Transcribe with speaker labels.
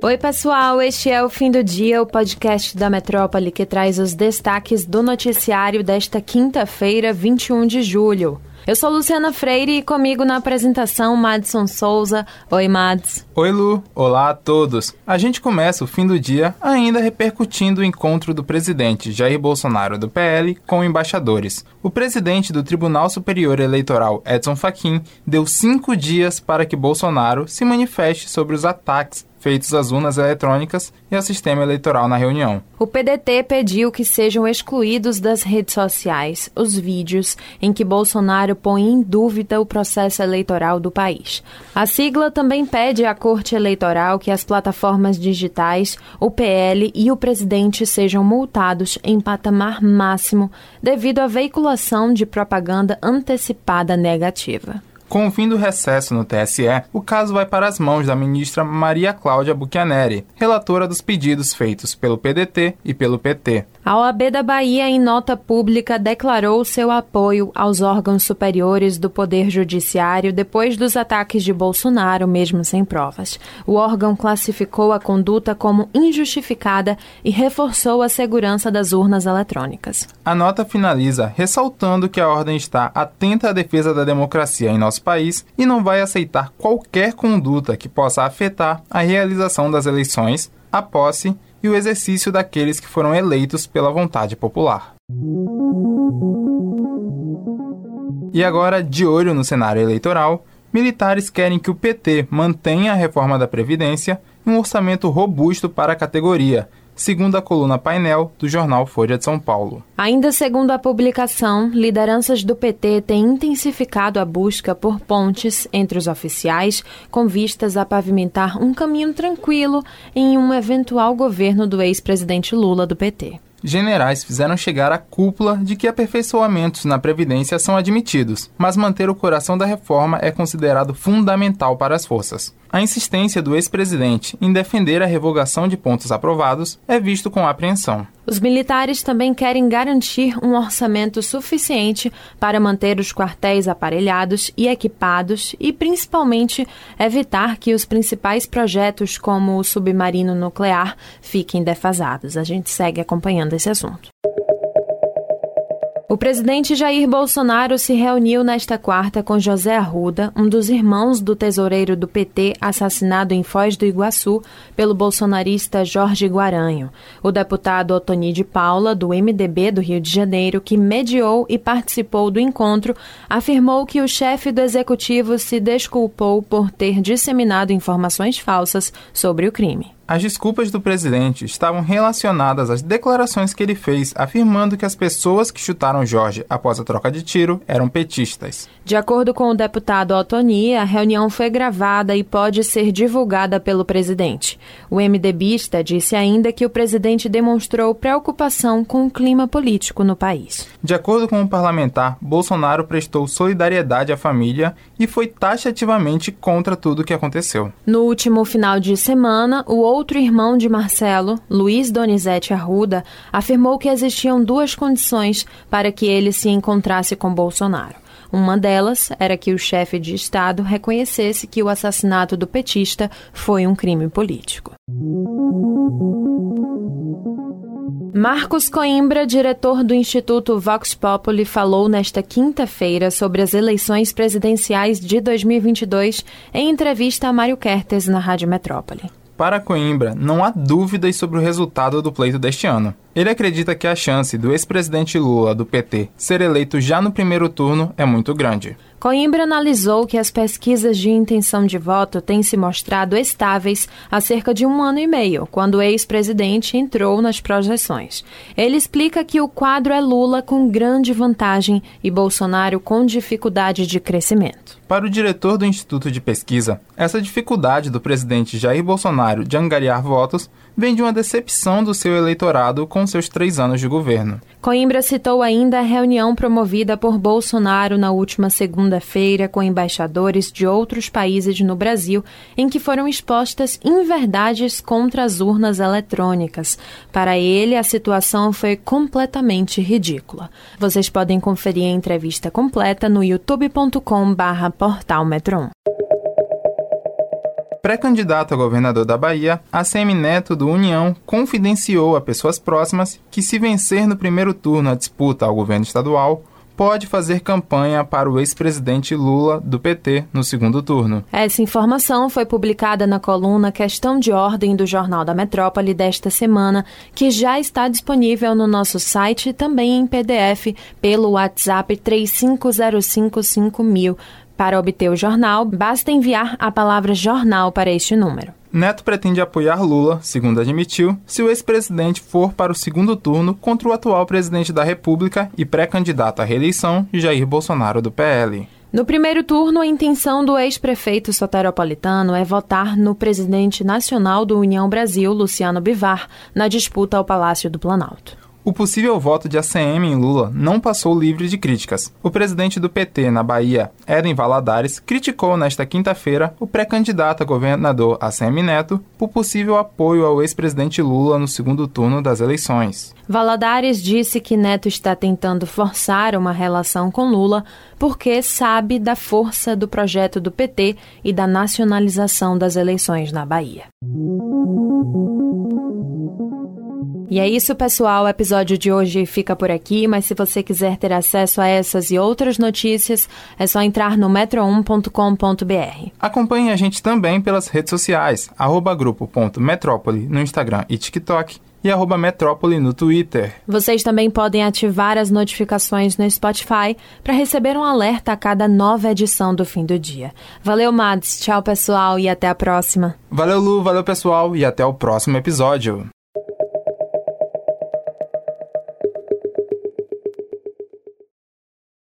Speaker 1: Oi, pessoal, este é o Fim do Dia, o podcast da Metrópole que traz os destaques do noticiário desta quinta-feira, 21 de julho. Eu sou Luciana Freire e comigo na apresentação Madson Souza. Oi, Mads.
Speaker 2: Oi, Lu. Olá a todos. A gente começa o fim do dia ainda repercutindo o encontro do presidente Jair Bolsonaro do PL com embaixadores. O presidente do Tribunal Superior Eleitoral, Edson Fachin, deu cinco dias para que Bolsonaro se manifeste sobre os ataques feitos às urnas eletrônicas e ao sistema eleitoral na reunião.
Speaker 1: O PDT pediu que sejam excluídos das redes sociais os vídeos em que Bolsonaro põe em dúvida o processo eleitoral do país. A sigla também pede à Corte Eleitoral que as plataformas digitais, o PL e o presidente sejam multados em patamar máximo devido à veiculação de propaganda antecipada negativa.
Speaker 2: Com o fim do recesso no TSE, o caso vai para as mãos da ministra Maria Cláudia Buchianeri, relatora dos pedidos feitos pelo PDT e pelo PT.
Speaker 1: A OAB da Bahia, em nota pública, declarou seu apoio aos órgãos superiores do Poder Judiciário depois dos ataques de Bolsonaro, mesmo sem provas. O órgão classificou a conduta como injustificada e reforçou a segurança das urnas eletrônicas.
Speaker 2: A nota finaliza ressaltando que a ordem está atenta à defesa da democracia em nosso país e não vai aceitar qualquer conduta que possa afetar a realização das eleições, a posse e o exercício daqueles que foram eleitos pela vontade popular. E agora, de olho no cenário eleitoral, militares querem que o PT mantenha a reforma da Previdência e um orçamento robusto para a categoria, segundo a coluna painel do jornal Folha de São Paulo.
Speaker 1: Ainda segundo a publicação, lideranças do PT têm intensificado a busca por pontes entre os oficiais, com vistas a pavimentar um caminho tranquilo em um eventual governo do ex-presidente Lula do PT
Speaker 2: generais fizeram chegar à cúpula de que aperfeiçoamentos na Previdência são admitidos, mas manter o coração da reforma é considerado fundamental para as forças. A insistência do ex-presidente em defender a revogação de pontos aprovados é visto com apreensão.
Speaker 1: Os militares também querem garantir um orçamento suficiente para manter os quartéis aparelhados e equipados e, principalmente, evitar que os principais projetos, como o submarino nuclear, fiquem defasados. A gente segue acompanhando esse assunto. O presidente Jair Bolsonaro se reuniu nesta quarta com José Arruda, um dos irmãos do tesoureiro do PT assassinado em Foz do Iguaçu pelo bolsonarista Jorge Guaranho. O deputado Otoni de Paula, do MDB do Rio de Janeiro, que mediou e participou do encontro, afirmou que o chefe do executivo se desculpou por ter disseminado informações falsas sobre o crime.
Speaker 2: As desculpas do presidente estavam relacionadas às declarações que ele fez, afirmando que as pessoas que chutaram Jorge após a troca de tiro eram petistas.
Speaker 1: De acordo com o deputado Otoni, a reunião foi gravada e pode ser divulgada pelo presidente. O MDBista disse ainda que o presidente demonstrou preocupação com o clima político no país.
Speaker 2: De acordo com o parlamentar, Bolsonaro prestou solidariedade à família e foi taxativamente contra tudo o que aconteceu.
Speaker 1: No último final de semana, o outro irmão de Marcelo, Luiz Donizete Arruda, afirmou que existiam duas condições para que ele se encontrasse com Bolsonaro. Uma delas era que o chefe de Estado reconhecesse que o assassinato do petista foi um crime político. Marcos Coimbra, diretor do Instituto Vox Populi, falou nesta quinta-feira sobre as eleições presidenciais de 2022 em entrevista a Mário Kertes na Rádio Metrópole.
Speaker 2: Para Coimbra, não há dúvidas sobre o resultado do pleito deste ano. Ele acredita que a chance do ex-presidente Lula, do PT, ser eleito já no primeiro turno é muito grande.
Speaker 1: Coimbra analisou que as pesquisas de intenção de voto têm se mostrado estáveis há cerca de um ano e meio, quando o ex-presidente entrou nas projeções. Ele explica que o quadro é Lula com grande vantagem e Bolsonaro com dificuldade de crescimento.
Speaker 2: Para o diretor do Instituto de Pesquisa, essa dificuldade do presidente Jair Bolsonaro de angariar votos vem de uma decepção do seu eleitorado com seus três anos de governo.
Speaker 1: Coimbra citou ainda a reunião promovida por Bolsonaro na última segunda-feira com embaixadores de outros países no Brasil, em que foram expostas inverdades contra as urnas eletrônicas. Para ele, a situação foi completamente ridícula. Vocês podem conferir a entrevista completa no youtube.com/portalmetron.
Speaker 2: pré-candidato a governador da Bahia, ACM Neto do União confidenciou a pessoas próximas que, se vencer no primeiro turno a disputa ao governo estadual, pode fazer campanha para o ex-presidente Lula do PT no segundo turno.
Speaker 1: Essa informação foi publicada na coluna Questão de Ordem do Jornal da Metrópole desta semana, que já está disponível no nosso site também em PDF pelo WhatsApp 35055000. Para obter o jornal, basta enviar a palavra jornal para este número.
Speaker 2: Neto pretende apoiar Lula, segundo admitiu, se o ex-presidente for para o segundo turno contra o atual presidente da República e pré-candidato à reeleição, Jair Bolsonaro do PL.
Speaker 1: No primeiro turno, a intenção do ex-prefeito soteropolitano é votar no presidente nacional do União Brasil, Luciano Bivar, na disputa ao Palácio do Planalto.
Speaker 2: O possível voto de ACM em Lula não passou livre de críticas. O presidente do PT na Bahia, Eden Valadares, criticou nesta quinta-feira o pré-candidato a governador ACM Neto por possível apoio ao ex-presidente Lula no segundo turno das eleições.
Speaker 1: Valadares disse que Neto está tentando forçar uma relação com Lula porque sabe da força do projeto do PT e da nacionalização das eleições na Bahia. E é isso, pessoal. O episódio de hoje fica por aqui, mas se você quiser ter acesso a essas e outras notícias, é só entrar no metro1.com.br.
Speaker 2: Acompanhe a gente também pelas redes sociais, arroba grupo.metrópole no Instagram e TikTok e arroba Metrópole no Twitter.
Speaker 1: Vocês também podem ativar as notificações no Spotify para receber um alerta a cada nova edição do fim do dia. Valeu, Mads. Tchau, pessoal, e até a próxima.
Speaker 2: Valeu, Lu. Valeu, pessoal, e até o próximo episódio.